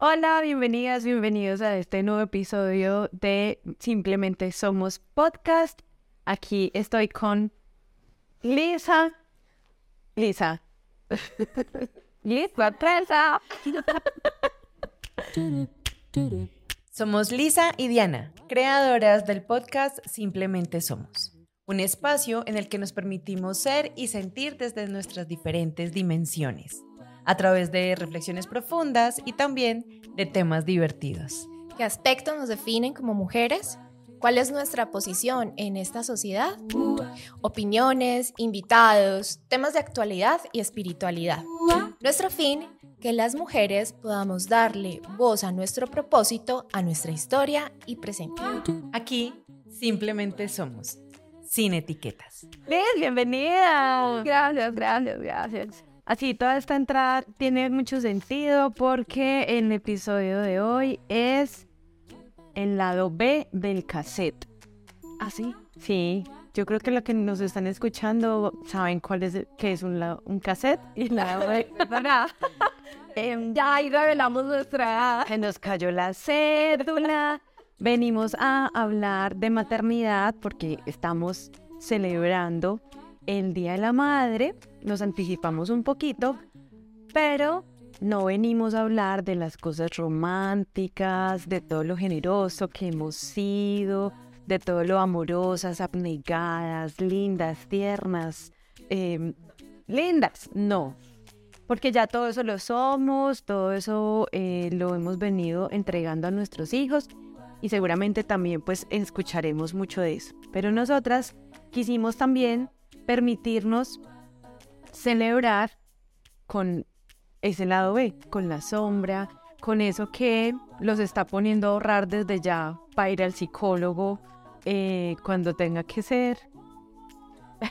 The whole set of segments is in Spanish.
Hola, bienvenidas, bienvenidos a este nuevo episodio de Simplemente Somos Podcast. Aquí estoy con Lisa. Lisa. Lisa, Teresa. Somos Lisa y Diana, creadoras del podcast Simplemente Somos, un espacio en el que nos permitimos ser y sentir desde nuestras diferentes dimensiones a través de reflexiones profundas y también de temas divertidos. ¿Qué aspectos nos definen como mujeres? ¿Cuál es nuestra posición en esta sociedad? Opiniones, invitados, temas de actualidad y espiritualidad. Nuestro fin, que las mujeres podamos darle voz a nuestro propósito, a nuestra historia y presente. Aquí simplemente somos, sin etiquetas. Liz, bienvenida. Gracias, gracias, gracias. Así, toda esta entrada tiene mucho sentido porque el episodio de hoy es el lado B del cassette. ¿Ah, sí? Sí, yo creo que lo que nos están escuchando saben cuál es, qué es un, la- un cassette y la lado B. Em, ya ahí revelamos nuestra edad. Se nos cayó la cédula. Venimos a hablar de maternidad porque estamos celebrando el Día de la Madre. Nos anticipamos un poquito, pero no venimos a hablar de las cosas románticas, de todo lo generoso que hemos sido, de todo lo amorosas, abnegadas, lindas, tiernas, em, lindas. No, porque ya todo eso lo somos, todo eso eh, lo hemos venido entregando a nuestros hijos y seguramente también pues escucharemos mucho de eso. Pero nosotras quisimos también permitirnos celebrar con ese lado B, con la sombra, con eso que los está poniendo a ahorrar desde ya para ir al psicólogo eh, cuando tenga que ser.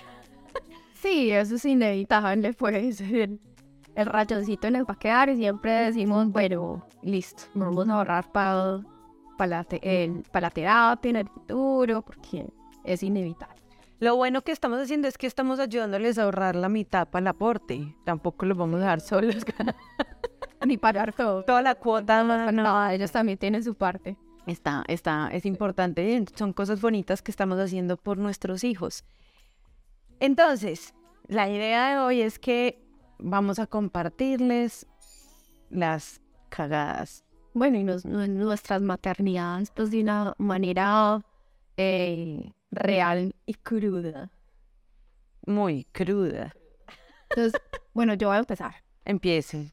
Sí, eso es inevitable, pues. El, el rayoncito el va a quedar y siempre decimos, bueno, listo, vamos a ahorrar para la, te- pa' la terapia en el futuro, porque es inevitable. Lo bueno que estamos haciendo es que estamos ayudándoles a ahorrar la mitad para el aporte. Tampoco los vamos a dejar solos. Ni pagar todo. Toda la cuota No, no, ellos también tienen su parte. está, está, es importante. Son cosas bonitas que estamos haciendo por nuestros hijos. Entonces, la idea de hoy es que vamos a compartirles las cagadas. Bueno, y nos- nuestras maternidades, pues de una manera eh, real y cruda. Muy cruda. Entonces, bueno, yo voy a empezar Empiecen.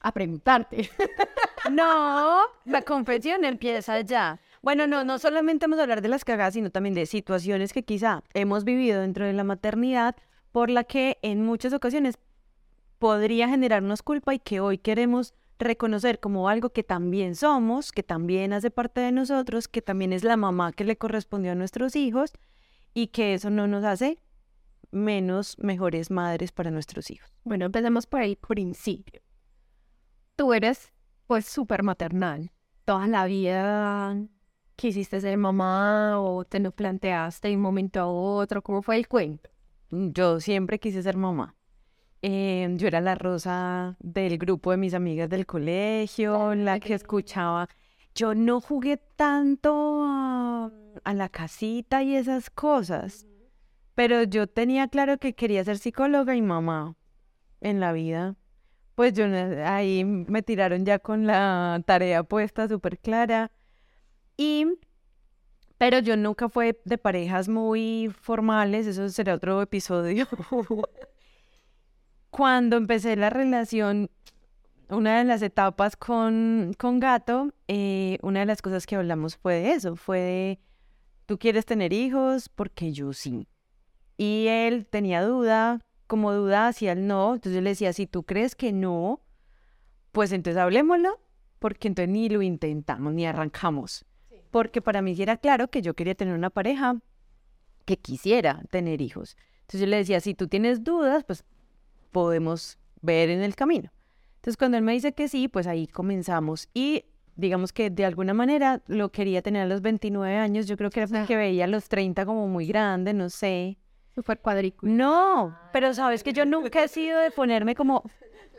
a preguntarte. No, la confesión empieza ya. Bueno, no, no solamente vamos a hablar de las cagadas, sino también de situaciones que quizá hemos vivido dentro de la maternidad por la que en muchas ocasiones podría generarnos culpa y que hoy queremos reconocer como algo que también somos, que también hace parte de nosotros, que también es la mamá que le correspondió a nuestros hijos y que eso no nos hace menos mejores madres para nuestros hijos. Bueno, empecemos por el principio. Tú eres, pues, súper maternal. Toda la vida quisiste ser mamá o te lo planteaste de un momento a otro. ¿Cómo fue el cuento? Yo siempre quise ser mamá. Eh, yo era la rosa del grupo de mis amigas del colegio, la que escuchaba. Yo no jugué tanto a, a la casita y esas cosas, pero yo tenía claro que quería ser psicóloga y mamá en la vida. Pues yo ahí me tiraron ya con la tarea puesta súper clara. Y pero yo nunca fue de parejas muy formales, eso será otro episodio. Cuando empecé la relación, una de las etapas con, con Gato, eh, una de las cosas que hablamos fue de eso, fue de, ¿tú quieres tener hijos? Porque yo sí. Y él tenía duda, como duda hacia el no, entonces yo le decía, si tú crees que no, pues entonces hablemoslo, porque entonces ni lo intentamos, ni arrancamos porque para mí era claro que yo quería tener una pareja que quisiera tener hijos. Entonces yo le decía, si tú tienes dudas, pues podemos ver en el camino. Entonces cuando él me dice que sí, pues ahí comenzamos. Y digamos que de alguna manera lo quería tener a los 29 años. Yo creo que era porque veía a los 30 como muy grande, no sé. Súper cuadrícula. No, pero sabes que yo nunca he sido de ponerme como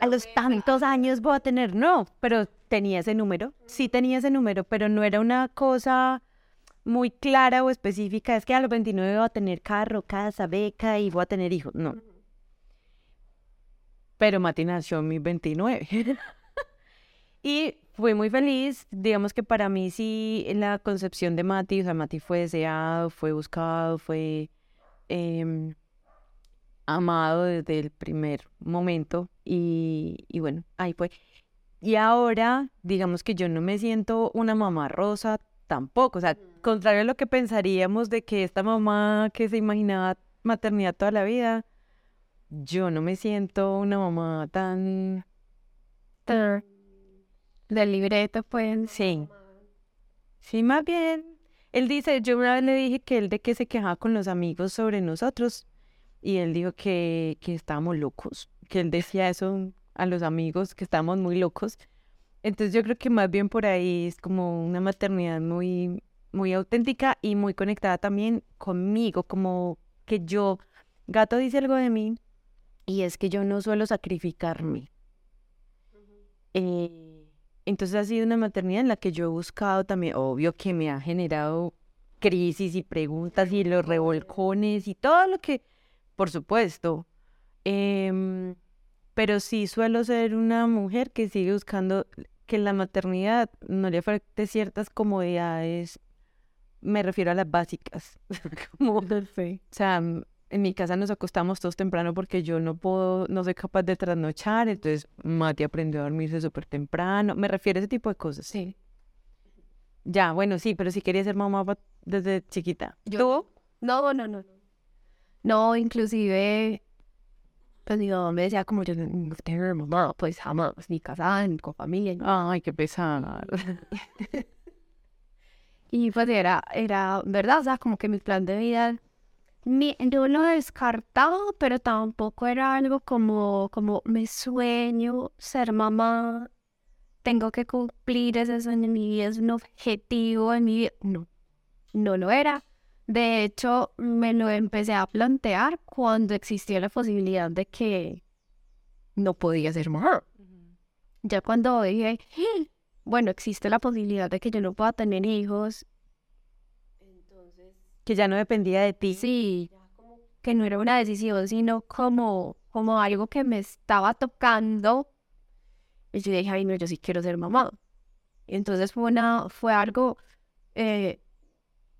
a los tantos años voy a tener, no, pero tenía ese número, sí tenía ese número, pero no era una cosa muy clara o específica, es que a los 29 voy a tener carro, casa, beca y voy a tener hijos, no. Pero Mati nació en mis 29. y fui muy feliz, digamos que para mí sí la concepción de Mati, o sea, Mati fue deseado, fue buscado, fue em, amado desde el primer momento y, y bueno, ahí fue. Y ahora, digamos que yo no me siento una mamá rosa tampoco, o sea, contrario a lo que pensaríamos de que esta mamá que se imaginaba maternidad toda la vida, yo no me siento una mamá tan... Del libreto, pues. Sí. Sí, más bien. Él dice, yo una vez le dije que él de que se quejaba con los amigos sobre nosotros y él dijo que, que estábamos locos, que él decía eso a los amigos, que estábamos muy locos. Entonces yo creo que más bien por ahí es como una maternidad muy, muy auténtica y muy conectada también conmigo, como que yo, Gato dice algo de mí y es que yo no suelo sacrificarme. Eh, entonces ha sido una maternidad en la que yo he buscado también, obvio que me ha generado crisis y preguntas y los revolcones y todo lo que, por supuesto. Em, pero sí suelo ser una mujer que sigue buscando que la maternidad no le afecte ciertas comodidades. Me refiero a las básicas. como, o sea, en mi casa nos acostamos todos temprano porque yo no puedo, no soy capaz de trasnochar, entonces Mati aprendió a dormirse súper temprano. Me refiero a ese tipo de cosas. Sí. Ya, bueno, sí, pero si quería ser mamá desde chiquita. ¿Tú? No, no, no. No, inclusive, pues mi mamá me decía como yo no tengo mamá, pues jamás, ni casada, ni con familia. Ay, qué pesar. y pues era, era, ¿verdad? O sea, como que mi plan de vida mi, yo lo he descartado, pero tampoco era algo como, como me sueño ser mamá, tengo que cumplir ese sueño en mi vida, es un objetivo en mi vida. No, no lo era. De hecho, me lo empecé a plantear cuando existía la posibilidad de que no podía ser mamá. Ya cuando dije, bueno, existe la posibilidad de que yo no pueda tener hijos, que ya no dependía de ti. Sí, que no era una decisión, sino como, como algo que me estaba tocando. Y yo dije, ay, no, yo sí quiero ser mamá. Y entonces fue, una, fue algo, eh,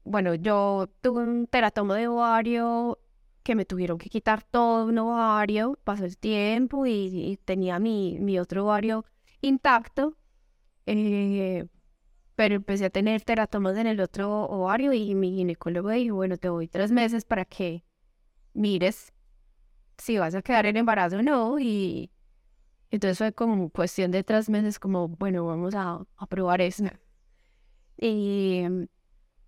bueno, yo tuve un teratomo de ovario que me tuvieron que quitar todo un ovario, pasó el tiempo y, tenía mi, mi otro ovario intacto. Eh, pero empecé a tener teratomas en el otro ovario y mi ginecólogo dijo, bueno, te doy tres meses para que mires si vas a quedar en embarazo o no. Y entonces fue como cuestión de tres meses, como, bueno, vamos a, a probar eso. Y,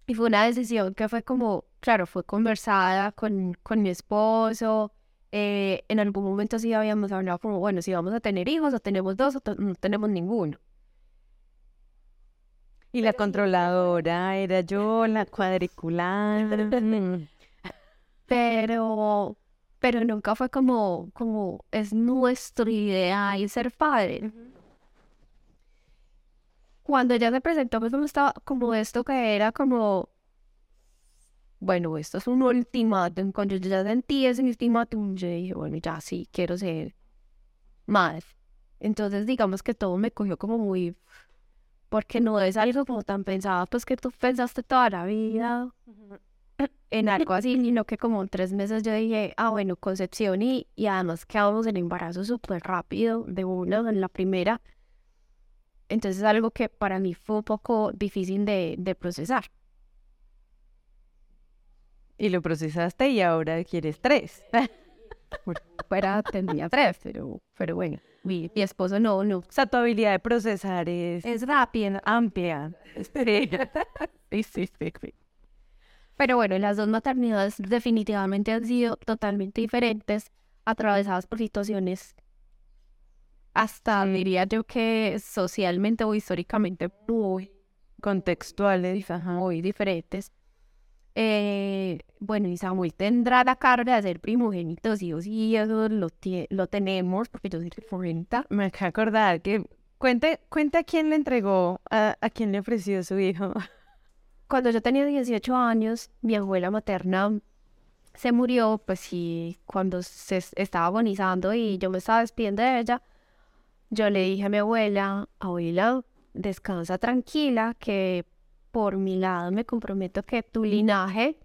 y, fue una decisión que fue como, claro, fue conversada con, con mi esposo. Eh, en algún momento sí habíamos hablado como, bueno, si vamos a tener hijos o tenemos dos o no tenemos ninguno. Y la controladora era yo, la cuadricular. pero, pero nunca fue como, como es nuestra idea y ser padre. Cuando ella se presentó, pues estaba como esto que era como, bueno, esto es un ultimátum. Cuando yo ya sentí ese ultimátum, yo dije, bueno, ya sí, quiero ser madre. Entonces, digamos que todo me cogió como muy porque no es algo como tan pensado, pues que tú pensaste toda la vida en algo así, sino que como en tres meses yo dije, ah, bueno, concepción y, y además quedamos en embarazo súper rápido, de uno, en la primera. Entonces es algo que para mí fue un poco difícil de, de procesar. Y lo procesaste y ahora quieres tres. Fuera tendría tres, pero, pero bueno mi, esposo no, no. O sea, tu habilidad de procesar es... Es rápida, amplia. Sí, sí, sí, Pero bueno, las dos maternidades definitivamente han sido totalmente diferentes, atravesadas por situaciones hasta diría yo que socialmente o históricamente muy contextuales, muy diferentes. Eh, bueno, y Samuel tendrá la carga de ser primogénito, sí o sí, eso lo, tenemos, porque yo soy primogénita. Me acabo de acordar que cuente, cuente a quién le entregó, a, a quién le ofreció su hijo. Cuando yo tenía 18 años, mi abuela materna se murió, pues sí, cuando se es- estaba agonizando y yo me estaba despidiendo de ella, yo le dije a mi abuela, abuela, descansa tranquila, que por mi lado me comprometo que tu linaje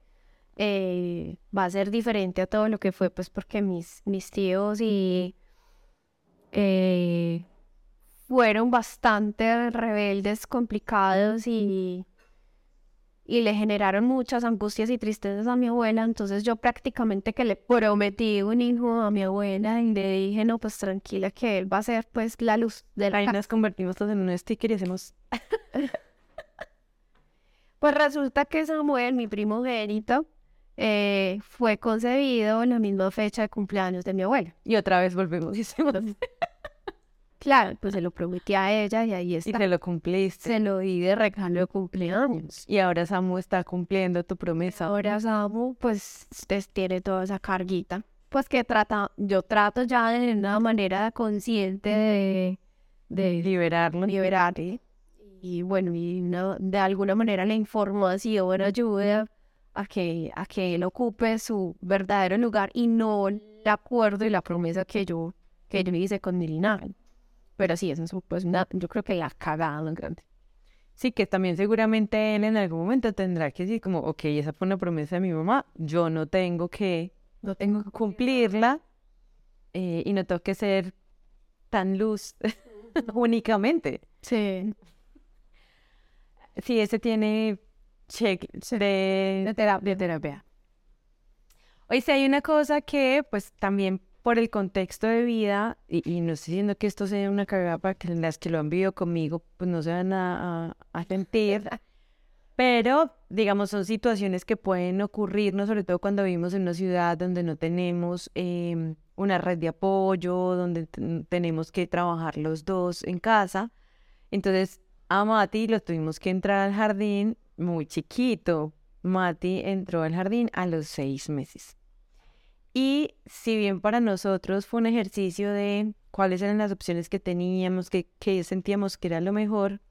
eh, va a ser diferente a todo lo que fue, pues porque mis, mis tíos y eh, fueron bastante rebeldes, complicados y y le generaron muchas angustias y tristezas a mi abuela, entonces yo prácticamente que le prometí un hijo a mi abuela y le dije, no, pues tranquila que él va a ser pues la luz de la Ahí nos convertimos todos en un sticker y hacemos... Pues resulta que Samuel, mi primogénito, eh, fue concebido en la misma fecha de cumpleaños de mi abuela. Y otra vez volvemos y hacemos... Claro, pues se lo prometí a ella y ahí Y está. te lo cumpliste. Se lo di de regalo de cumpleaños. Y ahora Samu está cumpliendo tu promesa. Ahora Samu, pues, te- tiene toda esa carguita. Pues que trata, yo trato ya de una manera consciente de, de Liberarlo. liberar. Y bueno, y una- de alguna manera la información ayuda a que, a que él ocupe su verdadero lugar y no el acuerdo y la promesa que yo, que yo hice con mi linaje. Pero sí, eso es pues una, yo creo que la cagada más grande. Sí, que también seguramente él en algún momento tendrá que decir como, ok, esa fue una promesa de mi mamá, yo no tengo que No tengo cumplirla eh, y no tengo que ser tan luz únicamente. Sí. Sí, ese tiene check de, De terapia. de terapia. Hoy sí hay una cosa que, pues también por el contexto de vida, y, y no estoy diciendo que esto sea una cagada para que las que lo han vivido conmigo, pues no se van a, a- a sentir, pero digamos son situaciones que pueden ocurrirnos, sobre todo cuando vivimos en una ciudad donde no tenemos em, una red de apoyo, donde ten- tenemos que trabajar los dos en casa. Entonces, a Mati lo tuvimos que entrar al jardín muy chiquito. Mati entró al jardín a los seis meses. Y si bien para nosotros fue un ejercicio de cuáles eran las opciones que teníamos, que, que sentíamos que era lo mejor,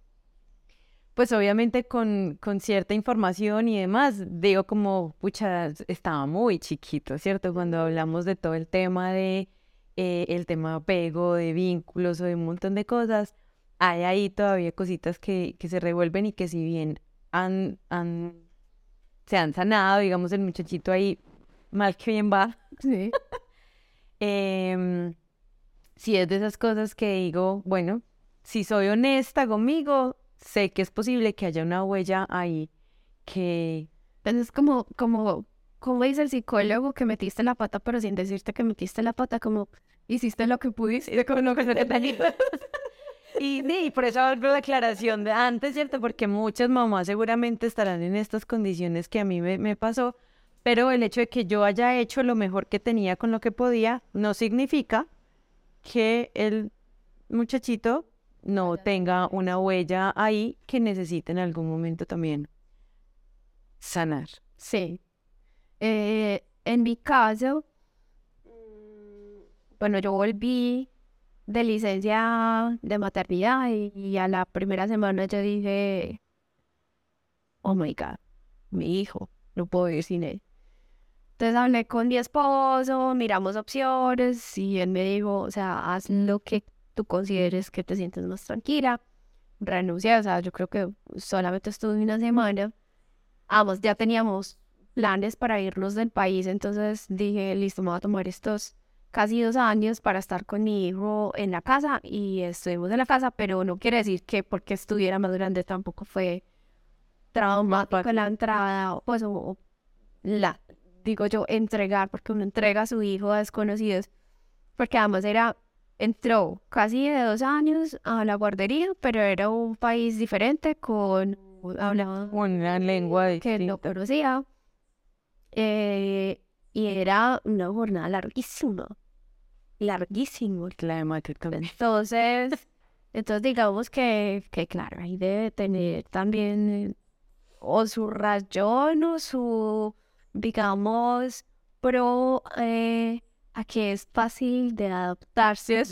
pues obviamente con, con cierta información y demás, digo como, pucha, estaba muy chiquito, ¿cierto? Cuando hablamos de todo el tema de, eh, el tema de apego, de vínculos o de un montón de cosas, hay ahí todavía cositas que, que se revuelven y que si bien han, han, se han sanado, digamos, el muchachito ahí, mal que bien va, Sí. Em, sí es de esas cosas que digo, bueno, si soy honesta conmigo, sé que es posible que haya una huella ahí que Entonces, como, como, como dice el psicólogo, que metiste la pata, pero sin decirte que metiste la pata, como hiciste lo que pudiste con lo que se te tenía. Y por eso hago la aclaración de antes, ¿cierto? Porque muchas mamás seguramente estarán en estas condiciones que a mí me, me pasó, pero el hecho de que yo haya hecho lo mejor que tenía con lo que podía no significa que el muchachito no tenga una huella ahí que necesite en algún momento también sanar. Sí. Eh, en mi caso, mm, bueno, yo volví de licencia de maternidad y, a la primera semana yo dije, oh my God, mi hijo, no puedo ir sin él. Entonces hablé con mi esposo, miramos opciones y él me dijo, o sea, haz lo que tú consideres que te sientes más tranquila. Renuncié, o sea, yo creo que solamente estuve una semana. Ambos ya teníamos planes para irnos del país, entonces dije, listo, me voy a tomar estos casi dos años para estar con mi hijo en la casa y estuvimos en la casa, pero no quiere decir que porque estuviera más grande tampoco fue traumático la entrada, pues o, o la, digo yo, entregar, porque uno entrega a su hijo a desconocidos, porque además era, entró casi de dos años a la guardería, pero era un país diferente con, hablaba Una lengua que no conocía. eh, y era una jornada larguísima. Larguísimo. Entonces, entonces digamos que, que claro, ahí debe tener también o su rayón o su, digamos, pro eh, a que es fácil de adaptarse a las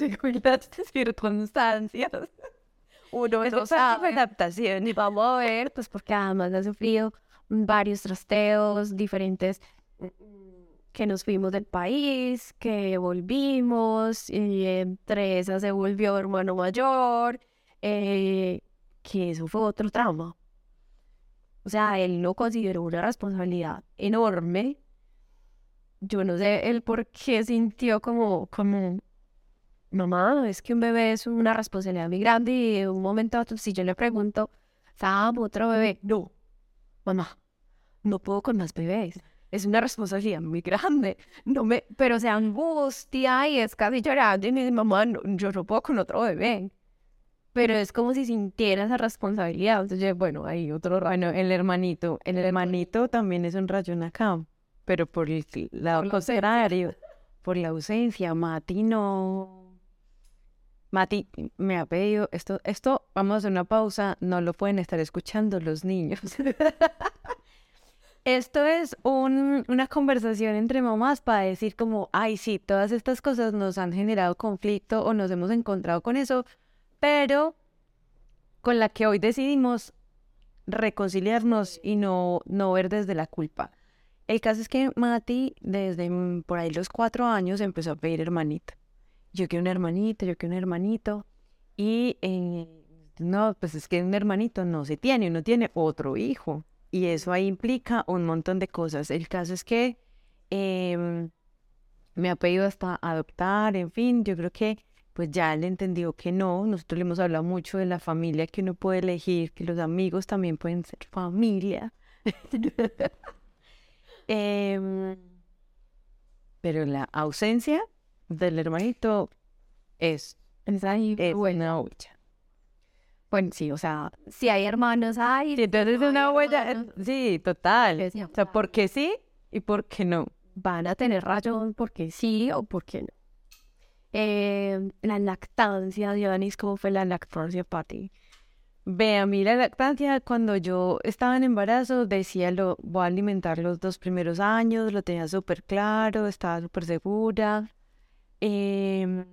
circunstancias. Uno no es de sabe. adaptación. Y vamos a ver, pues porque además ha sufrido varios trasteos diferentes que nos fuimos del país, que volvimos, y entre esas se volvió hermano mayor, eh, que eso fue otro trauma. O sea, él no consideró una responsabilidad enorme. Yo no sé el por qué sintió como, como, mamá, es que un bebé es una responsabilidad muy grande y de un momento a otro, si yo le pregunto, Sam, otro bebé, no, mamá, no puedo con más bebés. Es una responsabilidad muy grande. No me, pero se angustia y es casi llorando y me dice, mamá, no, yo no puedo con otro bebé. Pero es como si sintiera esa responsabilidad. Entonces, bueno, ahí otro ra- Bueno, el hermanito, el hermanito también es un rayón acá, pero por el lado la contrario, por la ausencia, Mati no. Mati me ha pedido esto, esto, vamos a hacer una pausa, no lo pueden estar escuchando los niños. Esto es un- una conversación entre mamás para decir como, ay, sí, todas estas cosas nos han generado conflicto o nos hemos encontrado con eso, pero con la que hoy decidimos reconciliarnos y no, no ver desde la culpa. El caso es que Mati, desde por ahí los cuatro años, empezó a pedir hermanito. Yo quiero un hermanito, yo quiero un hermanito. Y eh, no, pues es que un hermanito no se tiene, uno tiene otro hijo. Y eso ahí implica un montón de cosas. El caso es que em, me ha pedido hasta adoptar, en fin, yo creo que pues ya él entendió que no. Nosotros le hemos hablado mucho de la familia que uno puede elegir, que los amigos también pueden ser familia. Em, pero la ausencia del hermanito es, Es ahí, es bueno. una huella. Bueno, sí, o sea, si hay hermanos, hay. Sí, entonces es no una huella, eh, sí, total. O sea, ¿por qué sí y por qué no? van a tener rayón porque sí o porque no. Eh, la lactancia, Dionis, ¿cómo fue la lactancia para ti? Ve, a mí la lactancia, cuando yo estaba en embarazo, decía, lo voy a alimentar los dos primeros años, lo tenía súper claro, estaba súper segura. Em,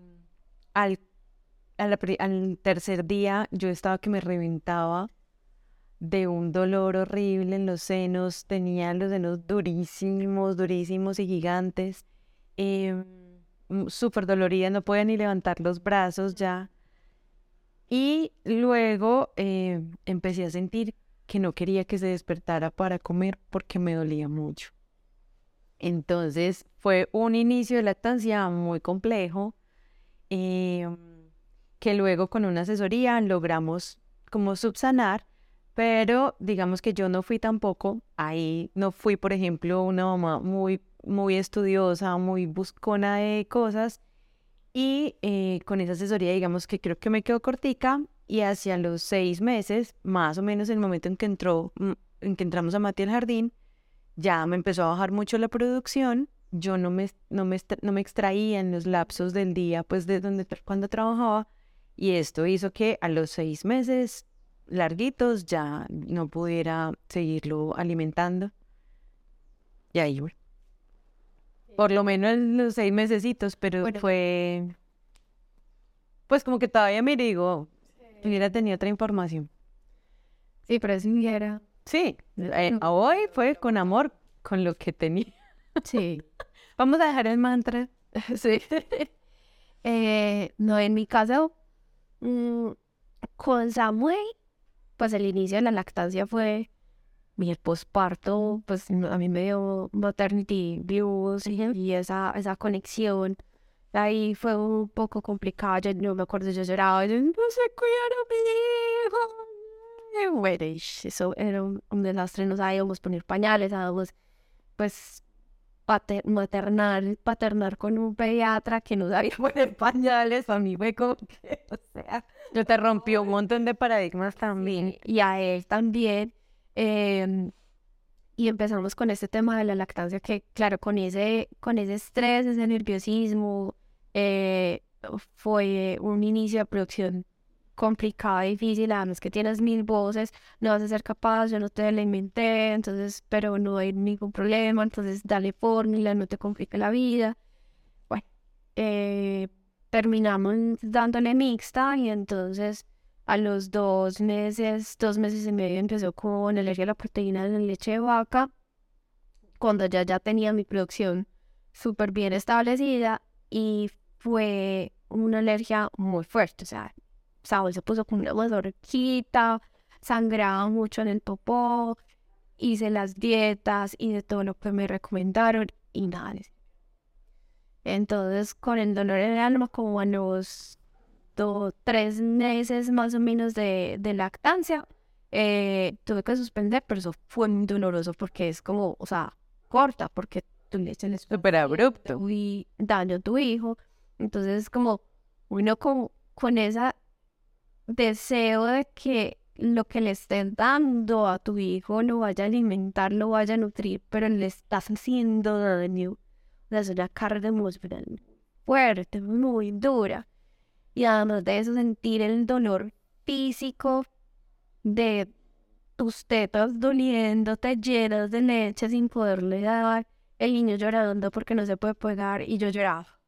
al, al tercer día, yo estaba que me reventaba de un dolor horrible en los senos, tenía los senos durísimos, durísimos y gigantes, em, mm, súper dolorida, no podía ni levantar los brazos ya. Y luego eh, empecé a sentir que no quería que se despertara para comer porque me dolía mucho. Entonces fue un inicio de lactancia muy complejo, em, que luego con una asesoría logramos como subsanar, pero digamos que yo no fui tampoco, ahí no fui, por ejemplo, una mamá muy, muy estudiosa, muy buscona de cosas, y eh, con esa asesoría, digamos que creo que me quedó cortica y hacia los seis meses, más o menos el momento en que entró, mm, en que entramos a Mati al jardín, ya me empezó a bajar mucho la producción. Yo no me, no me, no me extraía en los lapsos del día, pues de donde cuando trabajaba, y esto hizo que a los seis meses larguitos ya no pudiera seguirlo alimentando. Y ahí, bueno, por lo menos en los seis mesecitos, pero Bueno. fue, pues como que todavía me digo, hubiera tenido otra información. Sí, pero es era. Sí, eh, a hoy fue con amor, con lo que tenía. Sí. Vamos a dejar el mantra. sí. Eh, no, en mi caso, mm, con Samuel, pues el inicio de la lactancia fue mi posparto, pues a mí me dio maternity blues y, y esa, esa conexión. Ahí fue un poco complicado, yo no me acuerdo, yo lloraba, yo no sé cuidar a mi hijo. Y Bueno, eso era un, un desastre, no sabíamos poner pañales, sabíamos pues pater- maternar, paternar con un pediatra que no sabía poner pañales, a mí fue como que, o Yo te rompió un montón de paradigmas también. y a él también. em, y empezamos con este tema de la lactancia que, claro, con ese, con ese estrés, ese nerviosismo, eh, fue un inicio de producción complicada, difícil, además que tienes mil voces, no vas a ser capaz, yo no te la inventé, entonces, pero no hay ningún problema, entonces dale fórmula, no te complique la vida. Bueno, eh, terminamos dándole mixta y entonces a los dos meses, dos meses y medio empezó con alergia a la proteína de leche de vaca, cuando ya, ya tenía mi producción súper bien establecida y fue una alergia muy fuerte, o sea, Saúl se puso con una mazorquita, sangraba mucho en el popó, hice las dietas de todo lo que me recomendaron y nada. Entonces, con el dolor en el alma, como a los dos, tres meses más o menos de, de lactancia, eh, tuve que suspender, pero eso fue muy doloroso porque es como, o sea, corta, porque tu leche es Súper abrupto. y daño a tu hijo. Entonces, como uno con, con ese deseo de que lo que le estés dando a tu hijo lo vaya a alimentar, lo vaya a nutrir, pero le estás haciendo daño. Es una carga emocional fuerte, muy dura. Y además de eso, sentir el dolor físico de tus tetas doliéndote llenas de leche sin poderle dar, el niño llorando porque no se puede pegar y yo lloraba.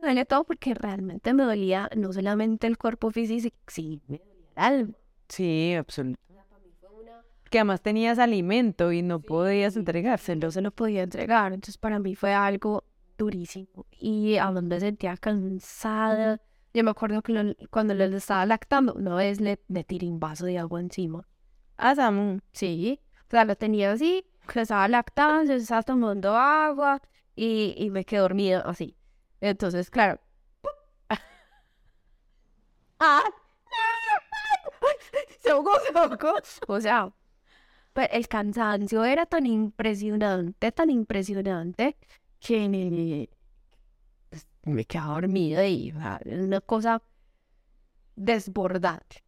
Duele todo porque realmente me dolía no solamente el cuerpo físico, sí, me dolía el alma. Sí, absolutamente. Que además tenías alimento y no podías entregárselo. No se lo podía entregar, entonces para mí fue algo durísimo. Y a donde sentía cansada. Yo me acuerdo que lo- cuando le estaba lactando, una vez le, le tiré un vaso de agua encima. Ah, Samu. Sí, o sea, lo tenía así, que estaba lactando, yo estaba tomando agua y, y me quedé dormida así. Entonces, claro. ¡Ah! Se ahogó, se ahogó. O sea, pues, el cansancio era tan impresionante, tan impresionante, que me, pues, quedaba dormida y una cosa desbordante.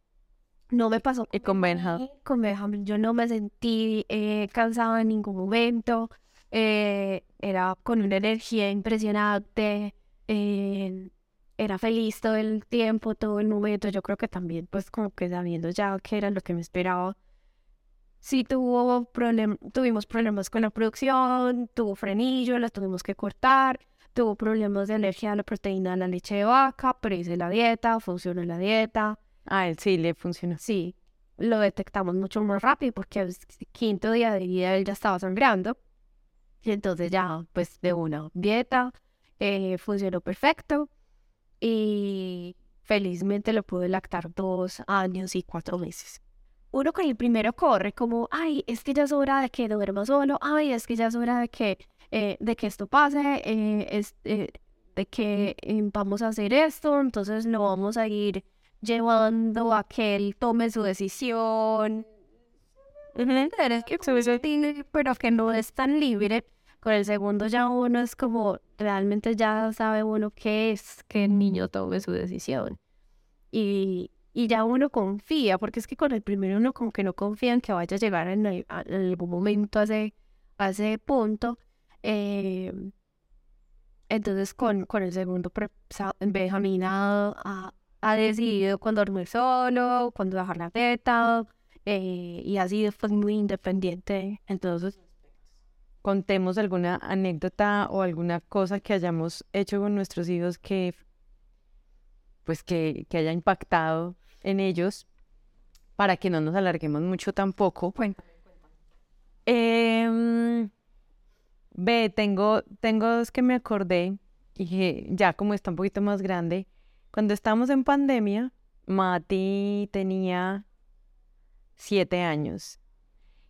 No me pasó Y con Benja. con Benjamín yo no me sentí eh, cansada en ningún momento. eh, era con una energía impresionante. eh, era feliz todo el tiempo, todo el momento. Yo creo que también, pues, como que sabiendo ya que era lo que me esperaba. Sí tuvo problem tuvimos problemas con la producción, tuvo frenillo, la tuvimos que cortar, tuvo problemas de alergia a la proteína de la leche de vaca, pero hice la dieta, funcionó la dieta. Ah, él sí le funcionó. Sí, lo detectamos mucho más rápido porque al quinto día de vida él ya estaba sangrando. Y entonces ya, pues de una dieta, eh, funcionó perfecto. Y felizmente lo pude lactar dos años y cuatro meses. Uno con el primero corre como, ay, es que ya es hora de que duerma solo, ay, es que ya es hora de que, eh, de que esto pase, eh, es, eh, de que eh, vamos a hacer esto, entonces lo vamos a ir llevando a que él tome su decisión. Pero que no es tan libre. Con el segundo ya uno es como, realmente ya sabe uno qué es que el niño tome su decisión. Y, y ya uno confía, porque es que con el primero uno como que no confía en que vaya a llegar en, algún momento a ese, punto. Eh, entonces con, con el segundo, Benjamín ha, ha- decidido cuándo dormir solo, cuándo dejar la teta, eh, y ha sido pues, muy independiente. Entonces, Contemos alguna anécdota o alguna cosa que hayamos hecho con nuestros hijos que, pues, que, que haya impactado en ellos para que no nos alarguemos mucho tampoco. Cuéntame, Em, ve, tengo, tengo dos que me acordé y que ya como está un poquito más grande. Cuando estábamos en pandemia, Mati tenía siete años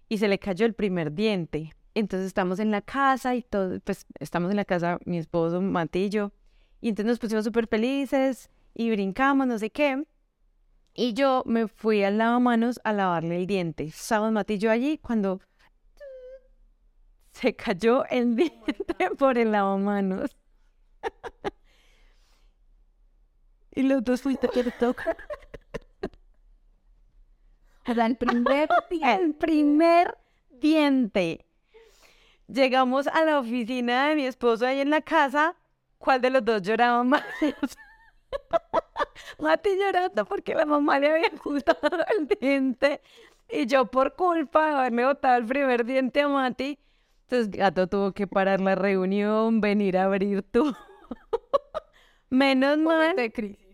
y se le cayó el primer diente. Entonces estamos en la casa y todo, pues estamos en la casa, mi esposo, Mati y yo, y entonces nos pusimos súper felices y brincamos, no sé qué. Y yo me fui al lavamanos a lavarle el diente. Estábamos Mati y yo allí cuando se cayó el diente por el lavamanos. y los dos fuiste que toca. o sea, el primer El primer diente. Llegamos a la oficina de mi esposo ahí en la casa ¿cuál de los dos lloraba más? Mati llorando porque la mamá le había ocultado el diente y yo por culpa de haberme botado el primer diente a Mati. Entonces Gato tuvo que parar la reunión, venir a abrir tú. Menos mal. De crisis.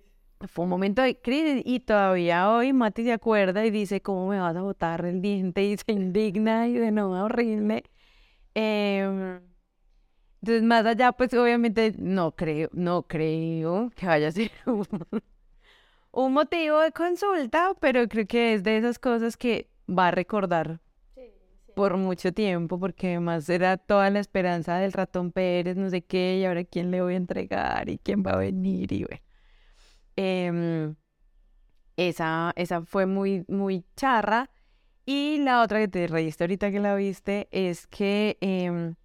Fue un momento de crisis y todavía hoy Mati se acuerda y dice, ¿cómo me vas a botar el diente? Y se indigna y de no, horrible. Em, entonces, más allá, pues obviamente no creo, no creo que vaya a ser un, un motivo de consulta, pero creo que es de esas cosas que va a recordar por mucho tiempo, porque además era toda la esperanza del ratón Pérez, no sé qué, y ahora quién le voy a entregar y quién va a venir, y bueno. Em, esa, esa fue muy, muy charra. Y la otra que te reíste ahorita que la viste es que em,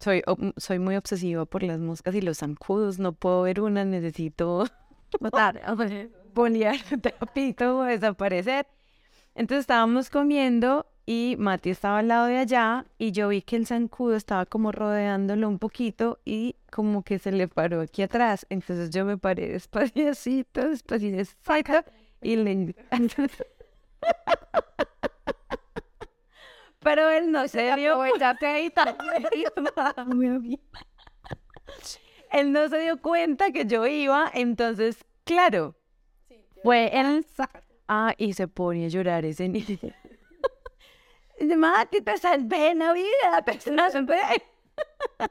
soy, soy muy obsesiva por las moscas y los zancudos. No puedo ver una, necesito Botar. bolear, trapito o desaparecer. Entonces estábamos comiendo y Mati estaba al lado de allá y yo vi que el zancudo estaba como rodeándolo un poquito y como que se le paró aquí atrás. Entonces yo me paré despacito, despacito y le... Pero él no se dio él no se dio cuenta que yo iba, entonces, claro, fue él. Ah, y se pone a llorar ese niño. Mati, te salvé en la vida, salvé.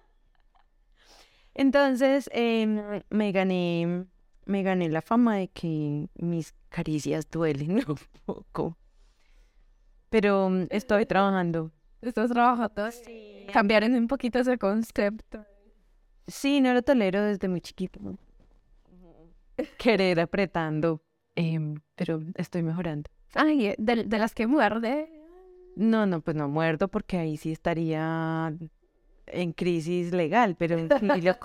Entonces, em, me gané, me gané la fama de que mis caricias duelen un poco. Pero mm, estoy trabajando. Estás trabajando. Cambiaron un poquito ese concepto. Sí, no lo tolero desde muy chiquito. ¿no? Querer apretando, em, pero estoy mejorando. Ay, de, de las que muerde. No, no, pues no muerdo porque ahí sí estaría en crisis legal, pero ni lo.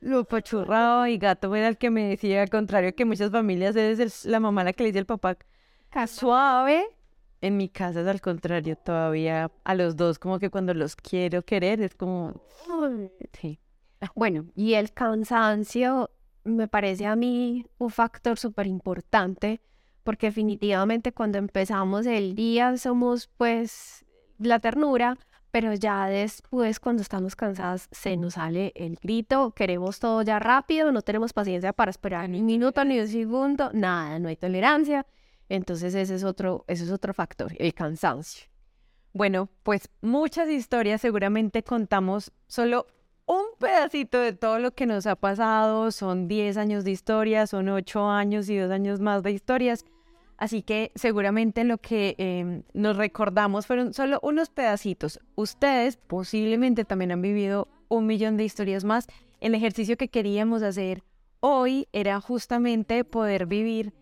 Lo pachurrado y gato era el que me decía, al contrario que muchas familias es el- la mamá la que le dice al papá suave. En mi casa es al contrario, todavía a los dos como que cuando los quiero querer es como, sí. Bueno, y el cansancio me parece a mí un factor súper importante porque definitivamente cuando empezamos el día somos pues la ternura, pero ya después cuando estamos cansadas se nos sale el grito, queremos todo ya rápido, no tenemos paciencia para esperar ni un minuto ni un segundo, nada, no hay tolerancia. Entonces ese es otro, ese es otro factor, el cansancio. Bueno, pues muchas historias, seguramente contamos solo un pedacito de todo lo que nos ha pasado. Son 10 años de historias, son 8 años y 2 años más de historias. Así que seguramente lo que em, nos recordamos fueron solo unos pedacitos. Ustedes posiblemente también han vivido un millón de historias más. El ejercicio que queríamos hacer hoy era justamente poder vivir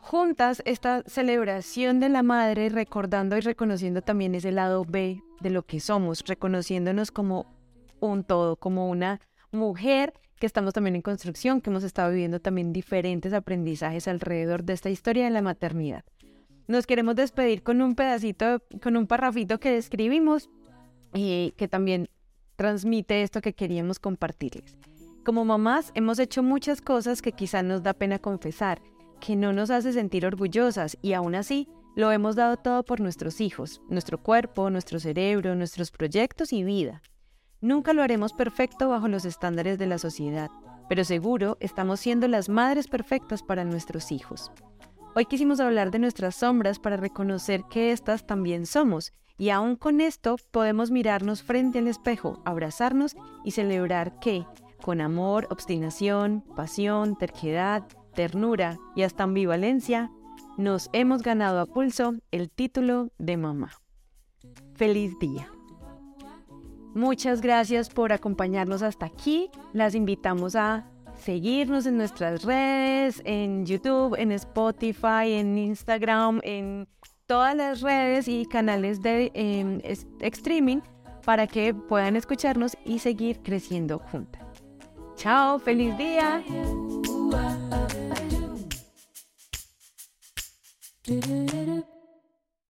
juntas esta celebración de la madre, recordando y reconociendo también ese lado B de lo que somos, reconociéndonos como un todo, como una mujer que estamos también en construcción, que hemos estado viviendo también diferentes aprendizajes alrededor de esta historia de la maternidad. Nos queremos despedir con un pedacito, con un parrafito que escribimos y que también transmite esto que queríamos compartirles. Como mamás hemos hecho muchas cosas que quizá nos da pena confesar, que no nos hace sentir orgullosas y aún así lo hemos dado todo por nuestros hijos, nuestro cuerpo, nuestro cerebro, nuestros proyectos y vida. Nunca lo haremos perfecto bajo los estándares de la sociedad, pero seguro estamos siendo las madres perfectas para nuestros hijos. Hoy quisimos hablar de nuestras sombras para reconocer que éstas también somos, y aún con esto podemos mirarnos frente al espejo, abrazarnos y celebrar que, con amor, obstinación, pasión, terquedad, ternura y hasta ambivalencia, nos hemos ganado a pulso el título de mamá. Feliz día. Muchas gracias por acompañarnos hasta aquí. Las invitamos a seguirnos en nuestras redes, en YouTube, en Spotify, en Instagram, en todas las redes y canales de es- streaming para que puedan escucharnos y seguir creciendo juntas. Chao, feliz día. Do-do-do-do.